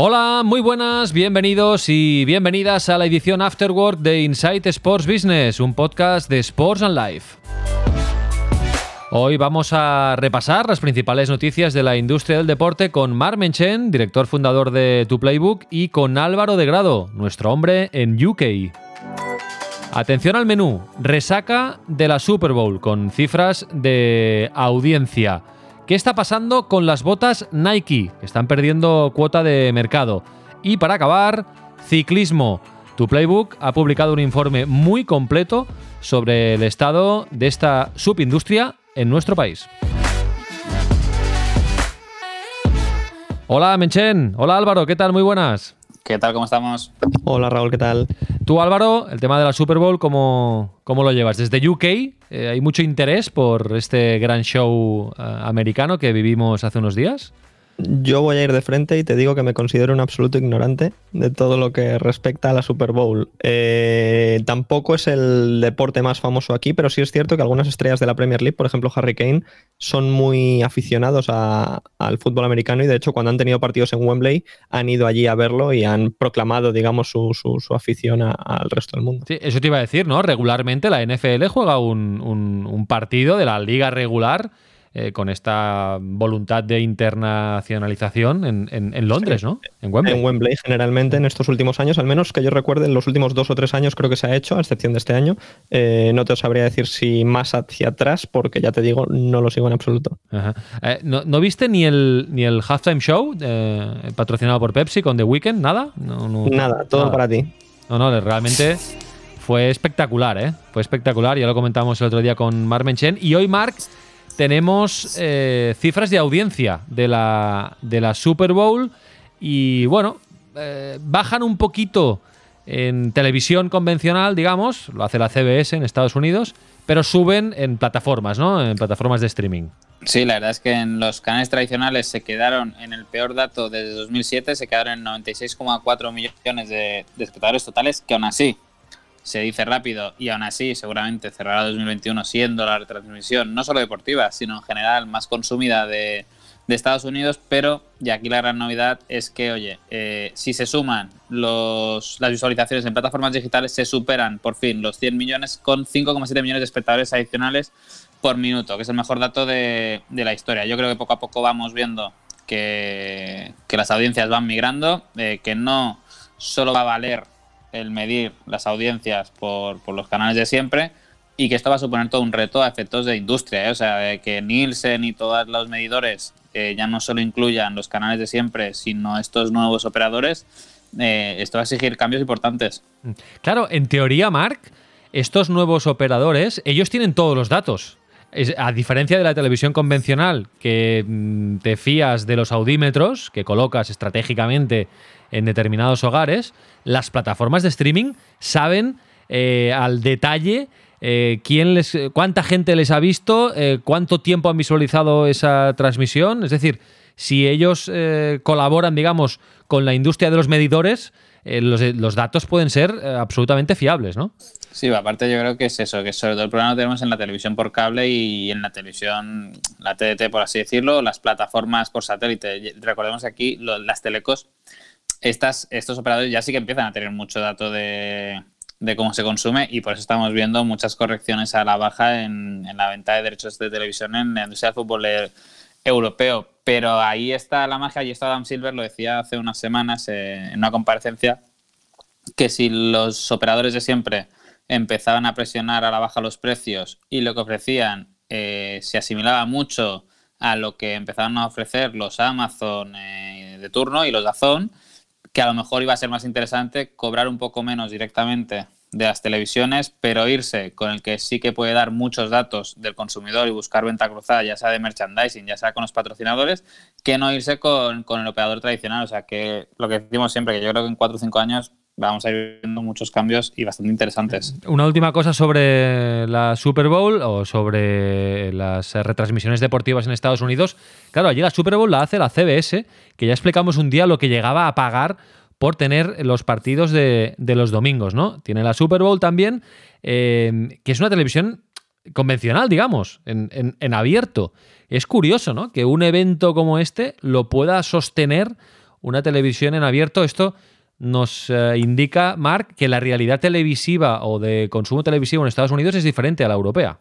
Hola, muy buenas, bienvenidos y bienvenidas a la edición Afterwork de Insight Sports Business, un podcast de Sports and Life. Hoy vamos a repasar las principales noticias de la industria del deporte con Mar Menchen, director fundador de Tu Playbook, y con Álvaro de Grado, nuestro hombre en UK. Atención al menú, resaca de la Super Bowl con cifras de audiencia. ¿Qué está pasando con las botas Nike? Que están perdiendo cuota de mercado. Y para acabar, ciclismo. Tu Playbook ha publicado un informe muy completo sobre el estado de esta subindustria en nuestro país. Hola Menchen, hola Álvaro, ¿qué tal? Muy buenas. ¿Qué tal? ¿Cómo estamos? Hola Raúl, ¿qué tal? Tú Álvaro, el tema de la Super Bowl, ¿cómo, cómo lo llevas? Desde UK eh, hay mucho interés por este gran show eh, americano que vivimos hace unos días. Yo voy a ir de frente y te digo que me considero un absoluto ignorante de todo lo que respecta a la Super Bowl. Eh, tampoco es el deporte más famoso aquí, pero sí es cierto que algunas estrellas de la Premier League, por ejemplo Harry Kane, son muy aficionados al fútbol americano y de hecho cuando han tenido partidos en Wembley han ido allí a verlo y han proclamado, digamos, su, afición al resto del mundo. Sí, eso te iba a decir, ¿no? Regularmente la NFL juega un partido de la liga regular eh, con esta voluntad de internacionalización en, Londres, ¿no? En Wembley. En Wembley, generalmente, en estos últimos años, al menos que yo recuerde, en los últimos dos o tres años creo que se ha hecho, a excepción de este año. Eh, no te sabría decir si más hacia atrás, porque ya te digo, no lo sigo en absoluto. Eh, ¿no, viste ni el, ni el halftime show patrocinado por Pepsi con The Weeknd? ¿Nada? nada, todo para ti. No, no, realmente fue espectacular, ¿eh? Fue espectacular, ya lo comentamos el otro día con Mark Menchen. Y hoy, Mark, tenemos eh, cifras de audiencia de la, de la Super Bowl y bueno, eh, bajan un poquito en televisión convencional, digamos, lo hace la CBS en Estados Unidos, pero suben en plataformas, ¿no? En plataformas de streaming. Sí, la verdad es que en los canales tradicionales se quedaron en el peor dato desde 2007, se quedaron en 96,4 millones de, de espectadores totales, que aún así se dice rápido y aún así seguramente cerrará 2021 siendo la retransmisión no solo deportiva, sino en general más consumida de, Estados Unidos, pero, y aquí la gran novedad es que, oye, eh, si se suman los, las visualizaciones en plataformas digitales, se superan por fin los 100 millones con 5,7 millones de espectadores adicionales por minuto, que es el mejor dato de, la historia. Yo creo que poco a poco vamos viendo que, las audiencias van migrando, eh, que no solo va a valer el medir las audiencias por, los canales de siempre y que esto va a suponer todo un reto a efectos de industria, ¿eh? o sea, que Nielsen y todos los medidores ya no solo incluyan los canales de siempre, sino estos nuevos operadores, eh, esto va a exigir cambios importantes. Claro, en teoría, Mark, estos nuevos operadores, ellos tienen todos los datos. A diferencia de la televisión convencional, que mm, te fías de los audímetros que colocas estratégicamente en determinados hogares, las plataformas de streaming saben eh, al detalle eh, quién les, cuánta gente les ha visto, eh, cuánto tiempo han visualizado esa transmisión. Es decir, si ellos colaboran, digamos, con la industria de los medidores, los, datos pueden ser absolutamente fiables, ¿no? Sí, aparte yo creo que es eso, que sobre todo el problema lo tenemos en la televisión por cable y en la televisión, la TDT por así decirlo, las plataformas por satélite. Recordemos aquí las telecos estos operadores ya sí que empiezan a tener mucho dato de, cómo se consume y por eso estamos viendo muchas correcciones a la baja en, la venta de derechos de televisión en la industria del fútbol europeo. Pero ahí está la magia, y está Adam Silver, lo decía hace unas semanas eh, en una comparecencia, que si los operadores de siempre empezaban a presionar a la baja los precios y lo que ofrecían eh, se asimilaba mucho a lo que empezaron a ofrecer los Amazon eh, de turno y los Dazón, que a lo mejor iba a ser más interesante cobrar un poco menos directamente de las televisiones, pero irse con el que sí que puede dar muchos datos del consumidor y buscar venta cruzada, ya sea de merchandising, ya sea con los patrocinadores, que no irse con, el operador tradicional. O sea, que lo que decimos siempre, que yo creo que en cuatro o cinco años vamos a ir viendo muchos cambios y bastante interesantes. Una última cosa sobre la Super Bowl o sobre las retransmisiones deportivas en Estados Unidos. Claro, allí la Super Bowl la hace la CBS, que ya explicamos un día lo que llegaba a pagar por tener los partidos de, los domingos, ¿no? Tiene la Super Bowl también, eh, que es una televisión convencional, digamos, en, abierto. Es curioso, ¿no? Que un evento como este lo pueda sostener una televisión en abierto. Esto nos eh, indica, Mark, que la realidad televisiva o de consumo televisivo en Estados Unidos es diferente a la europea.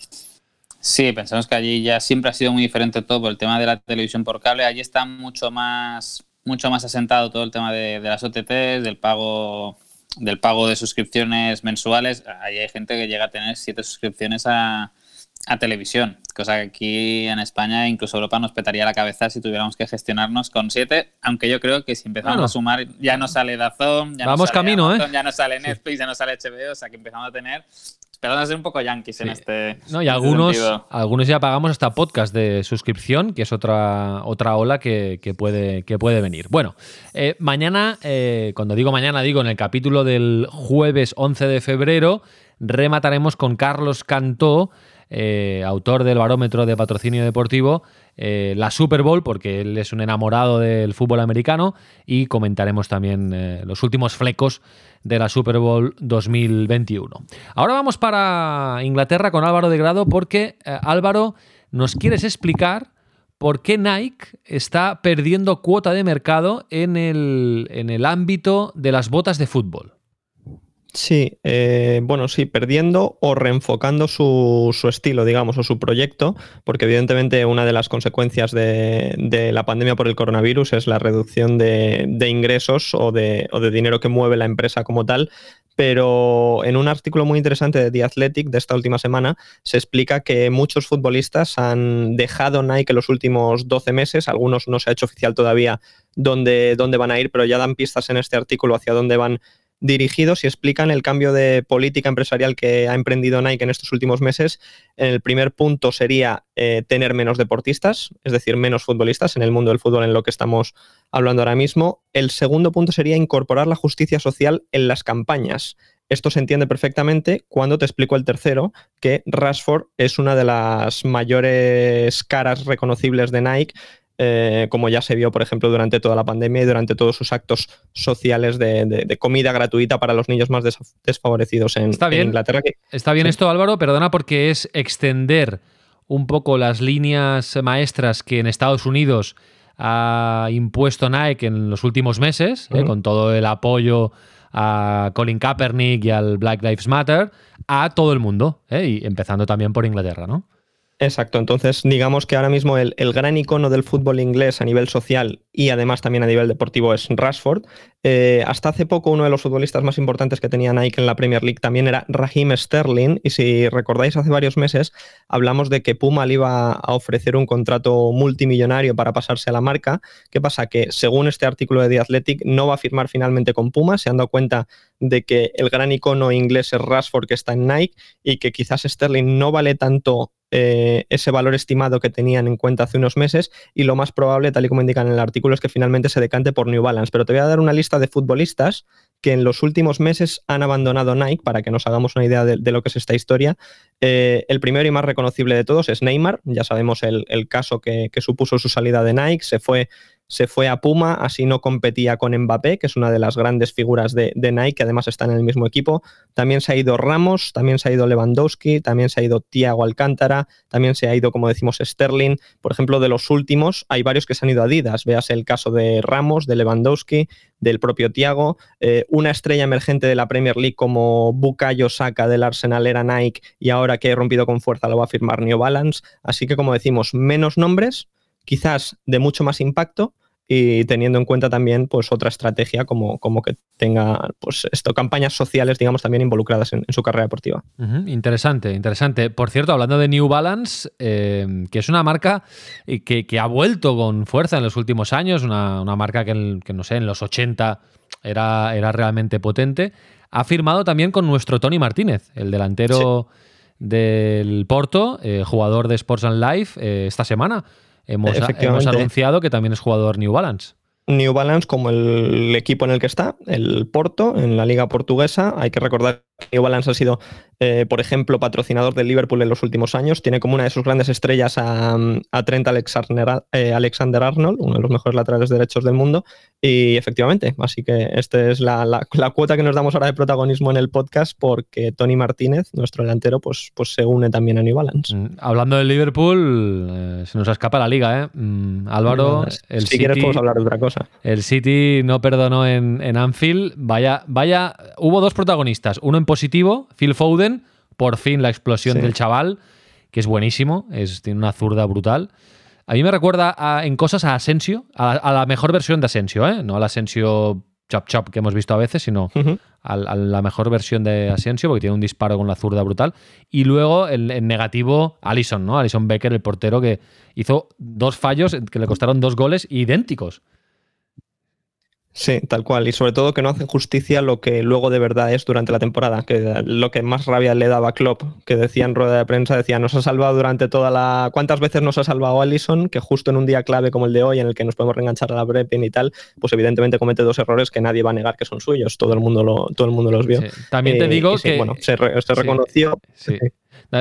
Sí, pensamos que allí ya siempre ha sido muy diferente todo por el tema de la televisión por cable. Allí está mucho más, mucho más asentado todo el tema de, de las OTTs, del pago del pago de suscripciones mensuales, ahí hay gente que llega a tener siete suscripciones a, televisión, cosa que aquí en España, incluso Europa, nos petaría la cabeza si tuviéramos que gestionarnos con siete, aunque yo creo que si empezamos a sumar, ya no sale Dazón, ya Vamos no sale camino, ¿eh? ya no sale Netflix, ya no sale HBO, o sea que empezamos a tener Esperando ser un poco yankees en este. No, y algunos, algunos ya pagamos hasta podcast de suscripción, que es otra, otra ola que, puede, que puede venir. Bueno, eh, mañana, eh, cuando digo mañana, digo en el capítulo del jueves 11 de febrero, remataremos con Carlos Cantó, eh, autor del barómetro de patrocinio deportivo, la Super Bowl, porque él es un enamorado del fútbol americano, y comentaremos también los últimos flecos de la Super Bowl 2021. Ahora vamos para Inglaterra con Álvaro de Grado porque eh, Álvaro, nos quieres explicar por qué Nike está perdiendo cuota de mercado en el, en el ámbito de las botas de fútbol. Sí, eh, bueno, sí, perdiendo o reenfocando su, estilo, digamos, o su proyecto, porque evidentemente una de las consecuencias de, la pandemia por el coronavirus es la reducción de, ingresos o de, o de, dinero que mueve la empresa como tal. Pero en un artículo muy interesante de The Athletic de esta última semana se explica que muchos futbolistas han dejado Nike los últimos 12 meses, algunos no se ha hecho oficial todavía dónde van a ir, pero ya dan pistas en este artículo hacia dónde van dirigidos y explican el cambio de política empresarial que ha emprendido Nike en estos últimos meses. El primer punto sería eh, tener menos deportistas, es decir, menos futbolistas en el mundo del fútbol en lo que estamos hablando ahora mismo. El segundo punto sería incorporar la justicia social en las campañas. Esto se entiende perfectamente cuando te explico el tercero, que Rashford es una de las mayores caras reconocibles de Nike eh, como ya se vio, por ejemplo, durante toda la pandemia y durante todos sus actos sociales de, comida gratuita para los niños más desfavorecidos en, Inglaterra. Está bien esto, Álvaro, perdona, porque es extender un poco las líneas maestras que en Estados Unidos ha impuesto Nike en los últimos meses, eh, con todo el apoyo a Colin Kaepernick y al Black Lives Matter, a todo el mundo, eh, y empezando también por Inglaterra, ¿no? Exacto, entonces digamos que ahora mismo el, gran icono del fútbol inglés a nivel social y además también a nivel deportivo es Rashford. Eh, hasta hace poco uno de los futbolistas más importantes que tenía Nike en la Premier League también era Raheem Sterling y si recordáis hace varios meses hablamos de que Puma le iba a ofrecer un contrato multimillonario para pasarse a la marca. ¿Qué pasa? Que según este artículo de The Athletic no va a firmar finalmente con Puma, se han dado cuenta de que el gran icono inglés es Rashford que está en Nike y que quizás Sterling no vale tanto eh, ese valor estimado que tenían en cuenta hace unos meses y lo más probable, tal y como indican en el artículo, es que finalmente se decante por New Balance. Pero te voy a dar una lista de futbolistas que en los últimos meses han abandonado Nike para que nos hagamos una idea de, lo que es esta historia. Eh, el primero y más reconocible de todos es Neymar, ya sabemos el, caso que, que, supuso su salida de Nike, se fue se fue a Puma, así no competía con Mbappé, que es una de las grandes figuras de, Nike, que además está en el mismo equipo. También se ha ido Ramos, también se ha ido Lewandowski, también se ha ido Thiago Alcántara, también se ha ido, como decimos, Sterling. Por ejemplo, de los últimos, hay varios que se han ido a Adidas. Veas el caso de Ramos, de Lewandowski, del propio Thiago. Eh, una estrella emergente de la Premier League como Bukayo Saka del Arsenal era Nike y ahora que he rompido con fuerza lo va a firmar New Balance. Así que, como decimos, menos nombres, quizás de mucho más impacto y teniendo en cuenta también pues otra estrategia como, como que tenga pues esto campañas sociales digamos también involucradas en, su carrera deportiva. Interesante interesante. Por cierto hablando de New Balance eh, que es una marca que, que, ha vuelto con fuerza en los últimos años una, una marca que, que, no sé en los 80 era, era realmente potente ha firmado también con nuestro Tony Martínez el delantero del Porto eh, jugador de Sports and Life eh, esta semana Hemos, anunciado que también es jugador New Balance. New Balance como el equipo en el que está, el Porto, en la liga portuguesa. Hay que recordar New Balance ha sido, eh, por ejemplo, patrocinador del Liverpool en los últimos años. Tiene como una de sus grandes estrellas a, Trent Alexander, eh, Alexander, Arnold, uno de los mejores laterales derechos del mundo. Y efectivamente, así que esta es la, cuota que nos damos ahora de protagonismo en el podcast porque Tony Martínez, nuestro delantero, pues, pues se une también a New Balance. Mm, hablando del Liverpool, eh, se nos escapa la liga, ¿eh? Mm, Álvaro, el si quieres podemos hablar de otra cosa. El City no perdonó en, Anfield. Vaya, vaya, hubo dos protagonistas. Uno en positivo, Phil Foden, por fin la explosión del chaval, que es buenísimo, es, tiene una zurda brutal. A mí me recuerda en cosas a Asensio, a, la mejor versión de Asensio, ¿eh? no al Asensio chop chop que hemos visto a veces, sino a, la mejor versión de Asensio, porque tiene un disparo con la zurda brutal. Y luego el, negativo, Alison, ¿no? Alison Becker, el portero, que hizo dos fallos que le costaron dos goles idénticos. Sí, tal cual. Y sobre todo que no hacen justicia lo que luego de verdad es durante la temporada. Que lo que más rabia le daba a Klopp, que decía en rueda de prensa, decía, nos ha salvado durante toda la... ¿Cuántas veces nos ha salvado Allison? Que justo en un día clave como el de hoy, en el que nos podemos reenganchar a la Brepin y tal, pues evidentemente comete dos errores que nadie va a negar que son suyos. Todo el mundo, lo, todo el mundo los vio. También te eh, digo que... bueno, se, reconoció.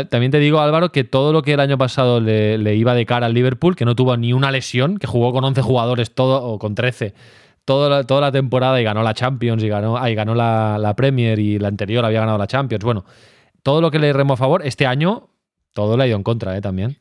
También te digo, Álvaro, que todo lo que el año pasado le, le, iba de cara al Liverpool, que no tuvo ni una lesión, que jugó con 11 jugadores todo, o con 13 toda la, toda la temporada y ganó la Champions y ganó, ahí ganó la, la, Premier y la anterior había ganado la Champions. Bueno, todo lo que le remo a favor, este año todo le ha ido en contra ¿eh? también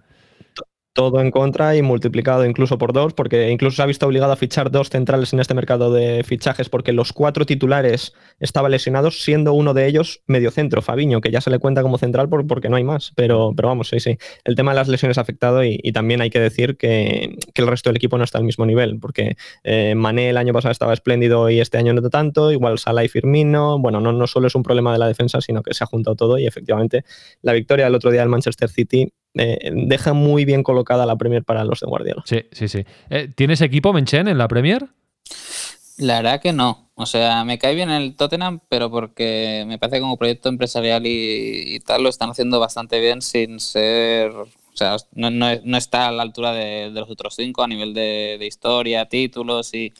todo en contra y multiplicado incluso por dos, porque incluso se ha visto obligado a fichar dos centrales en este mercado de fichajes, porque los cuatro titulares estaban lesionados, siendo uno de ellos medio centro, Fabiño, que ya se le cuenta como central porque no hay más. Pero, pero vamos, sí, sí. El tema de las lesiones ha afectado y, también hay que decir que, el resto del equipo no está al mismo nivel, porque eh, Mané el año pasado estaba espléndido y este año no tanto, igual Salah y Firmino. Bueno, no, no solo es un problema de la defensa, sino que se ha juntado todo y efectivamente la victoria del otro día del Manchester City eh, deja muy bien colocada la Premier para los de Guardiola. Sí, sí, sí. Eh, ¿Tienes equipo, Menchen, en la Premier? La verdad que no. O sea, me cae bien el Tottenham, pero porque me parece que como proyecto empresarial y, tal lo están haciendo bastante bien sin ser... O sea, no, está a la altura de, los otros cinco a nivel de, historia, títulos y,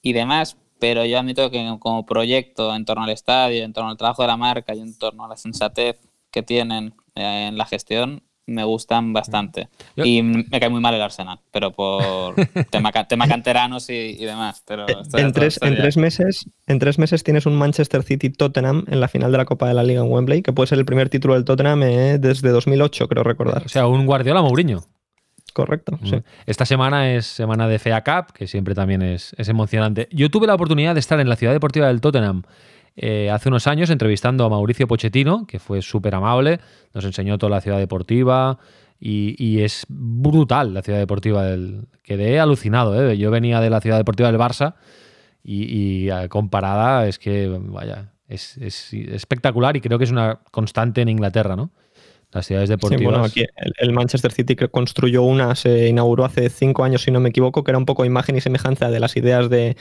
y demás, pero yo admito que como proyecto en torno al estadio, en torno al trabajo de la marca y en torno a la sensatez que tienen eh, en la gestión, me gustan bastante. y me cae muy mal el Arsenal, pero por tema, tema canteranos y, demás. Pero eh, en, tres, en, tres meses, en tres meses tienes un Manchester City-Tottenham en la final de la Copa de la Liga en Wembley, que puede ser el primer título del Tottenham eh, desde 2008, creo recordar. O sea, un Guardiola Mourinho. Correcto, sí. Esta semana es semana de FA Cup, que siempre también es, es emocionante. Yo tuve la oportunidad de estar en la ciudad deportiva del Tottenham eh, hace unos años entrevistando a Mauricio Pochettino, que fue súper amable, nos enseñó toda la ciudad deportiva y, es brutal la ciudad deportiva. Del, quedé alucinado, ¿eh? yo venía de la ciudad deportiva del Barça y, eh, comparada es que, vaya, es, espectacular y creo que es una constante en Inglaterra, ¿no? Las ciudades deportivas. bueno, aquí el, Manchester City que construyó una, se inauguró hace cinco años, si no me equivoco, que era un poco imagen y semejanza de las ideas de,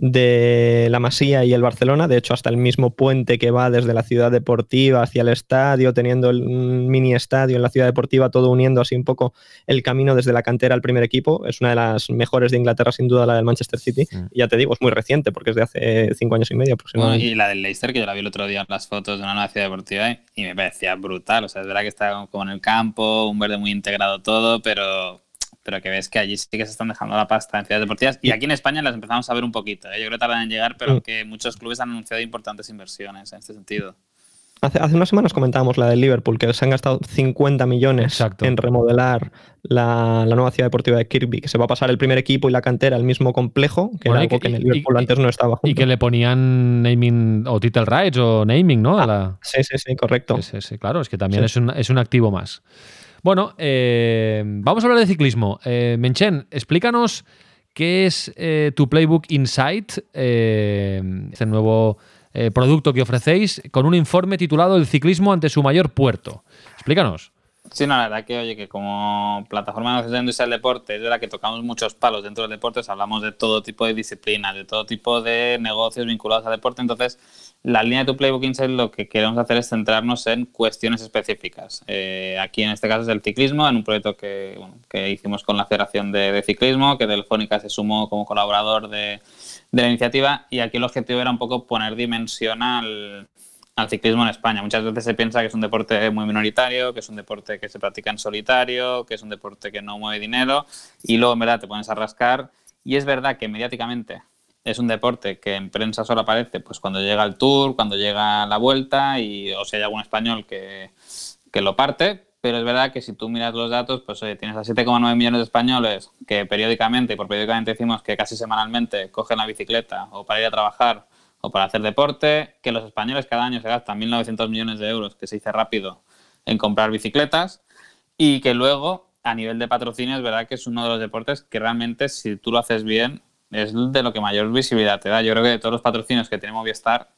de la Masía y el Barcelona, de hecho hasta el mismo puente que va desde la ciudad deportiva hacia el estadio, teniendo el mini estadio en la ciudad deportiva, todo uniendo así un poco el camino desde la cantera al primer equipo, es una de las mejores de Inglaterra sin duda la del Manchester City, y ya te digo, es muy reciente porque es de hace cinco años y medio aproximadamente. y la del Leicester, que yo la vi el otro día en las fotos de una nueva ciudad deportiva y me parecía brutal, o sea, es verdad que está como en el campo, un verde muy integrado todo, pero pero que ves que allí sí que se están dejando la pasta en ciudades deportivas. Y aquí en España las empezamos a ver un poquito. ¿eh? Yo creo que tardan en llegar, pero mm. que muchos clubes han anunciado importantes inversiones en este sentido. Hace, hace unas semanas comentábamos la del Liverpool, que se han gastado 50 millones en remodelar la, nueva ciudad deportiva de Kirby, que se va a pasar el primer equipo y la cantera al mismo complejo, que era algo que, en el Liverpool antes no estaba junto. Y que le ponían naming o title rights o naming, ¿no? Ah, sí, sí, sí, correcto. Sí, sí, claro, es que también es, un, es un activo más. Bueno, eh, vamos a hablar de ciclismo. Eh, Menchen, explícanos qué es eh, tu Playbook Insight, este nuevo producto que ofrecéis, con un informe titulado El ciclismo ante su mayor puerto. Explícanos. Sí, no, la verdad que, oye, que como plataforma de industria del deporte, es verdad que tocamos muchos palos dentro del deporte, hablamos de todo tipo de disciplinas, de todo tipo de negocios vinculados al deporte, entonces la línea de tu Playbook Insight lo que queremos hacer es centrarnos en cuestiones específicas. Eh, aquí en este caso es el ciclismo, en un proyecto que, hicimos con la Federación de, Ciclismo, que Telefónica se sumó como colaborador de, de, la iniciativa y aquí el objetivo era un poco poner dimensión al, al ciclismo en España. Muchas veces se piensa que es un deporte muy minoritario, que es un deporte que se practica en solitario, que es un deporte que no mueve dinero y luego en verdad te pones a rascar y es verdad que mediáticamente es un deporte que en prensa solo aparece pues cuando llega el Tour, cuando llega la Vuelta y o si hay algún español que, que lo parte, pero es verdad que si tú miras los datos, pues oye, tienes a 7,9 millones de españoles que periódicamente, y por periódicamente decimos que casi semanalmente cogen la bicicleta o para ir a trabajar o para hacer deporte, que los españoles cada año se gastan 1.900 millones de euros, que se dice rápido, en comprar bicicletas, y que luego, a nivel de patrocinio, es verdad que es uno de los deportes que realmente, si tú lo haces bien, es de lo que mayor visibilidad te da. Yo creo que de todos los patrocinios que tiene Movistar,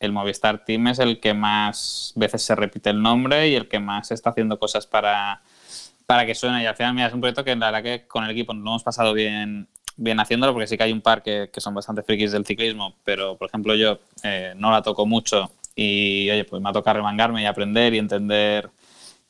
el Movistar Team es el que más veces se repite el nombre y el que más está haciendo cosas para, para que suene. Y al final, mira, es un proyecto que la verdad que con el equipo lo hemos pasado bien bien haciéndolo, porque sí que hay un par que, son bastante frikis del ciclismo, pero por ejemplo yo eh, no la toco mucho y oye, pues me ha tocado remangarme y aprender y entender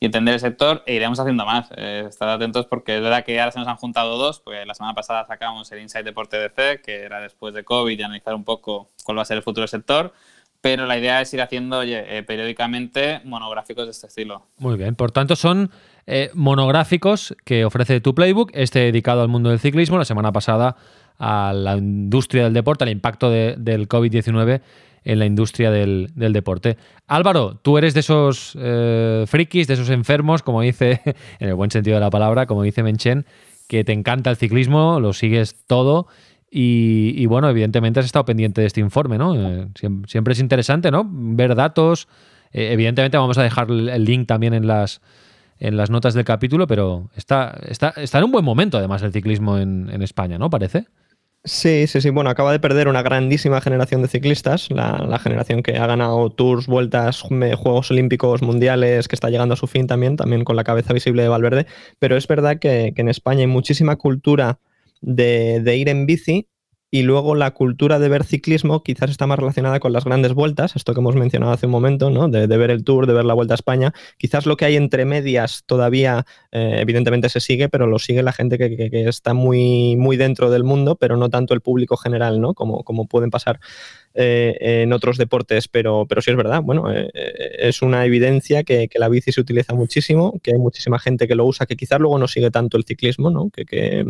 y entender el sector e iremos haciendo más. Eh, estad atentos porque es verdad que ahora se nos han juntado dos, porque la semana pasada sacamos el Insight Deporte DC, que era después de COVID y analizar un poco cuál va a ser el futuro del sector pero la idea es ir haciendo oye, eh, periódicamente monográficos de este estilo. Muy bien, por tanto son eh, monográficos que ofrece tu Playbook, este dedicado al mundo del ciclismo, la semana pasada a la industria del deporte, al impacto del COVID-19 en la industria del, deporte. Álvaro, tú eres de esos eh, frikis, de esos enfermos, como dice, en el buen sentido de la palabra, como dice Menchen, que te encanta el ciclismo, lo sigues todo y, bueno, evidentemente has estado pendiente de este informe, ¿no? Eh, siempre, es interesante, ¿no? Ver datos. Eh, evidentemente vamos a dejar el link también en las, en las notas del capítulo, pero está, está, está en un buen momento además el ciclismo en, España, ¿no? Parece. Sí, sí, sí. Bueno, acaba de perder una grandísima generación de ciclistas, la, generación que ha ganado tours, vueltas, Juegos Olímpicos, Mundiales, que está llegando a su fin también, también con la cabeza visible de Valverde. Pero es verdad que, en España hay muchísima cultura de, ir en bici y luego la cultura de ver ciclismo quizás está más relacionada con las grandes vueltas, esto que hemos mencionado hace un momento, ¿no? de, ver el Tour, de ver la Vuelta a España. Quizás lo que hay entre medias todavía, eh, evidentemente se sigue, pero lo sigue la gente que, está muy, muy dentro del mundo, pero no tanto el público general, ¿no? como, como pueden pasar eh, en otros deportes, pero, pero sí es verdad, bueno, eh, eh, es una evidencia que, la bici se utiliza muchísimo, que hay muchísima gente que lo usa, que quizás luego no sigue tanto el ciclismo, ¿no? que,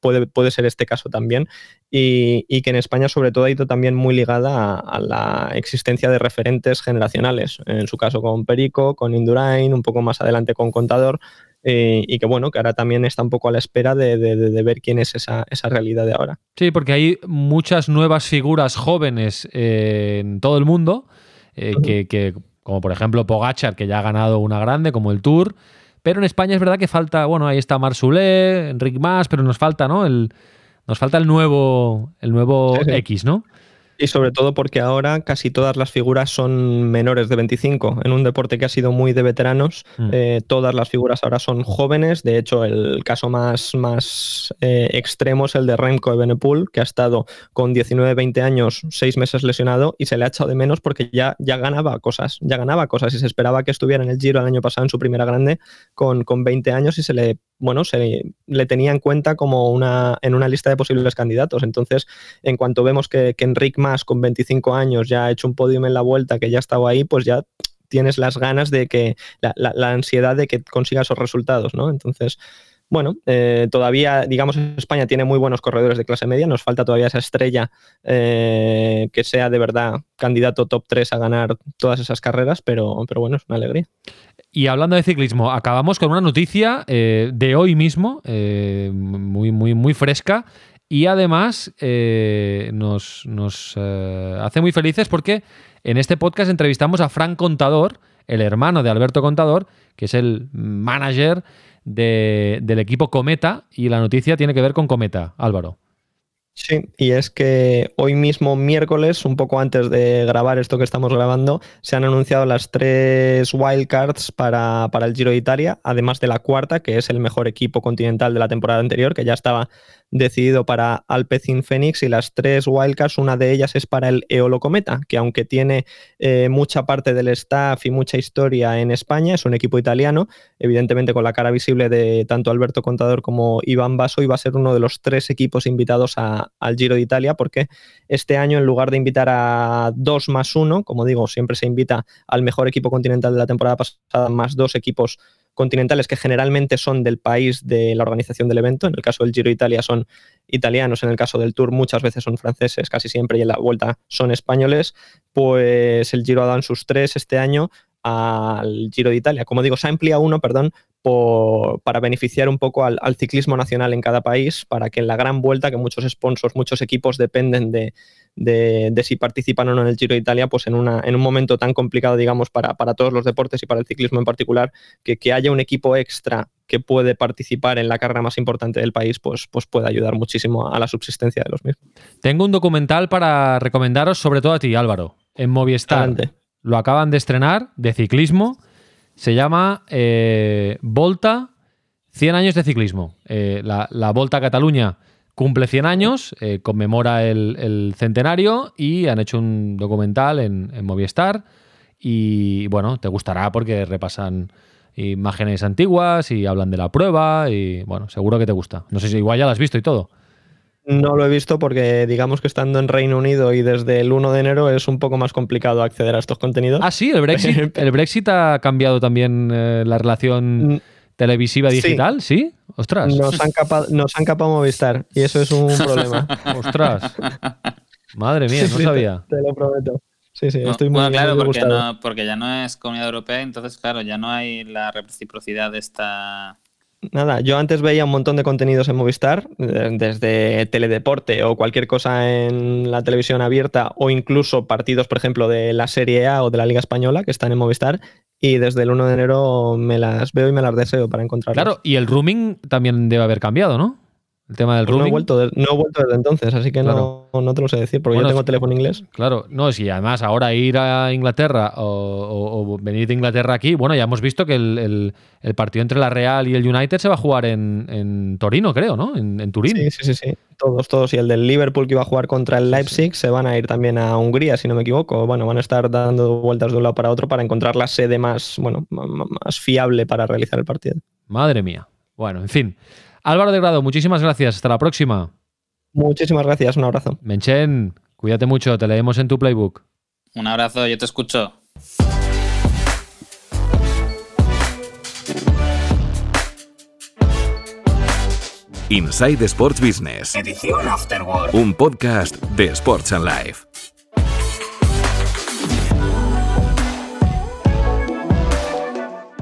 puede, puede ser este caso también, y, que en España sobre todo ha ido también muy ligada a, la existencia de referentes generacionales, en su caso con Perico, con Indurain, un poco más adelante con Contador, eh, y que bueno, que ahora también está un poco a la espera de, ver quién es esa, realidad de ahora. Sí, porque hay muchas nuevas figuras jóvenes eh, en todo el mundo, eh, que, como por ejemplo Pogachar, que ya ha ganado una grande, como el Tour, pero en España es verdad que falta, bueno, ahí está Marsulé, Enric Mas, pero nos falta, ¿no? El, nos falta el nuevo, el nuevo X, ¿no? Y sobre todo porque ahora casi todas las figuras son menores de 25. En un deporte que ha sido muy de veteranos, mm. eh, todas las figuras ahora son jóvenes. De hecho, el caso más, más eh, extremo es el de Remco Evenepoel, que ha estado con 19-20 años, 6 meses lesionado y se le ha echado de menos porque ya, ya ganaba cosas. Ya ganaba cosas y se esperaba que estuviera en el Giro el año pasado en su primera grande con, con 20 años y se le bueno, se le tenía en cuenta como una, en una lista de posibles candidatos. Entonces, en cuanto vemos que, que Enric Mas, con 25 años, ya ha hecho un podium en la vuelta, que ya estaba ahí, pues ya tienes las ganas de que, la ansiedad de que consiga esos resultados, ¿no? Entonces, bueno, eh, todavía, digamos, España tiene muy buenos corredores de clase media, nos falta todavía esa estrella eh, que sea de verdad candidato top 3 a ganar todas esas carreras, pero, pero bueno, es una alegría. Y hablando de ciclismo, acabamos con una noticia eh, de hoy mismo, muy, muy, muy fresca, y además nos, nos hace muy felices porque en este podcast entrevistamos a Frank Contador, el hermano de Alberto Contador, que es el manager del equipo Cometa y la noticia tiene que ver con Cometa, Álvaro. Sí, y es que hoy mismo, miércoles, un poco antes de grabar esto que estamos grabando, se han anunciado las tres wildcards para, para el Giro de Italia, además de la cuarta, que es el mejor equipo continental de la temporada anterior, que ya estaba decidido para Alpecin Phoenix y las tres wildcards, una de ellas es para el Eolo Cometa, que aunque tiene eh, mucha parte del staff y mucha historia en España, es un equipo italiano, evidentemente con la cara visible de tanto Alberto Contador como Iván Basso, va a ser uno de los tres equipos invitados al Giro de Italia, porque este año en lugar de invitar a dos más uno, como digo, siempre se invita al mejor equipo continental de la temporada pasada, más dos equipos continentales que generalmente son del país de la organización del evento. En el caso del Giro Italia son italianos, en el caso del Tour muchas veces son franceses, casi siempre, y en la vuelta son españoles. Pues el Giro ha dado sus tres este año al Giro de Italia. Como digo, se ha ampliado uno, perdón, para beneficiar un poco al, ciclismo nacional en cada país, para que en la gran vuelta, que muchos sponsors, muchos equipos dependen de, si participan o no en el Giro de Italia, pues en, una, en un momento tan complicado, digamos, para, todos los deportes y para el ciclismo en particular, que, que haya un equipo extra que puede participar en la carrera más importante del país, pues, pues puede ayudar muchísimo a la subsistencia de los mismos. Tengo un documental para recomendaros, sobre todo a ti, Álvaro, en Movistar. Lo acaban de estrenar, de ciclismo se llama eh, Volta 100 años de ciclismo. Eh, la, Volta a Cataluña cumple 100 años, eh, conmemora el, centenario y han hecho un documental en, en, Movistar. Y bueno, te gustará porque repasan imágenes antiguas y hablan de la prueba y bueno, seguro que te gusta. No sé si igual ya la has visto y todo. No lo he visto porque digamos que estando en Reino Unido y desde el 1 de enero es un poco más complicado acceder a estos contenidos. Ah, sí, el Brexit, el Brexit ha cambiado también eh, la relación mm, televisiva digital, ¿sí? Ostras. Nos han, capado, nos han capado Movistar y eso es un problema. Ostras. Madre mía, no sabía. Te, lo prometo. Sí, sí, estoy muy, bueno, claro, porque, no, porque ya no es comunidad europea, entonces, claro, ya no hay la reciprocidad de esta Nada, yo antes veía un montón de contenidos en Movistar, desde teledeporte o cualquier cosa en la televisión abierta o incluso partidos, por ejemplo, de la Serie A o de la Liga Española que están en Movistar y desde el 1 de enero me las veo y me las deseo para encontrarlas. Claro, y el rooming también debe haber cambiado, ¿no? El tema del pues No he, vuelto no he vuelto desde entonces, así que no, no, te lo sé decir, porque yo tengo teléfono inglés. Claro, no, si además ahora ir a Inglaterra o, venir de Inglaterra aquí, bueno, ya hemos visto que el, partido entre la Real y el United se va a jugar en, Torino, creo, ¿no? En, Turín. Sí, sí, sí, sí, todos, todos. Y el del Liverpool que iba a jugar contra el Leipzig se van a ir también a Hungría, si no me equivoco. Bueno, van a estar dando vueltas de un lado para otro para encontrar la sede más, bueno, más fiable para realizar el partido. Madre mía. Bueno, en fin. Álvaro de Grado, muchísimas gracias. Hasta la próxima. Muchísimas gracias. Un abrazo. Menchen, cuídate mucho. Te leemos en tu playbook. Un abrazo. Yo te escucho. Inside Sports Business. Edición Afterword. Un podcast de Sports and Life.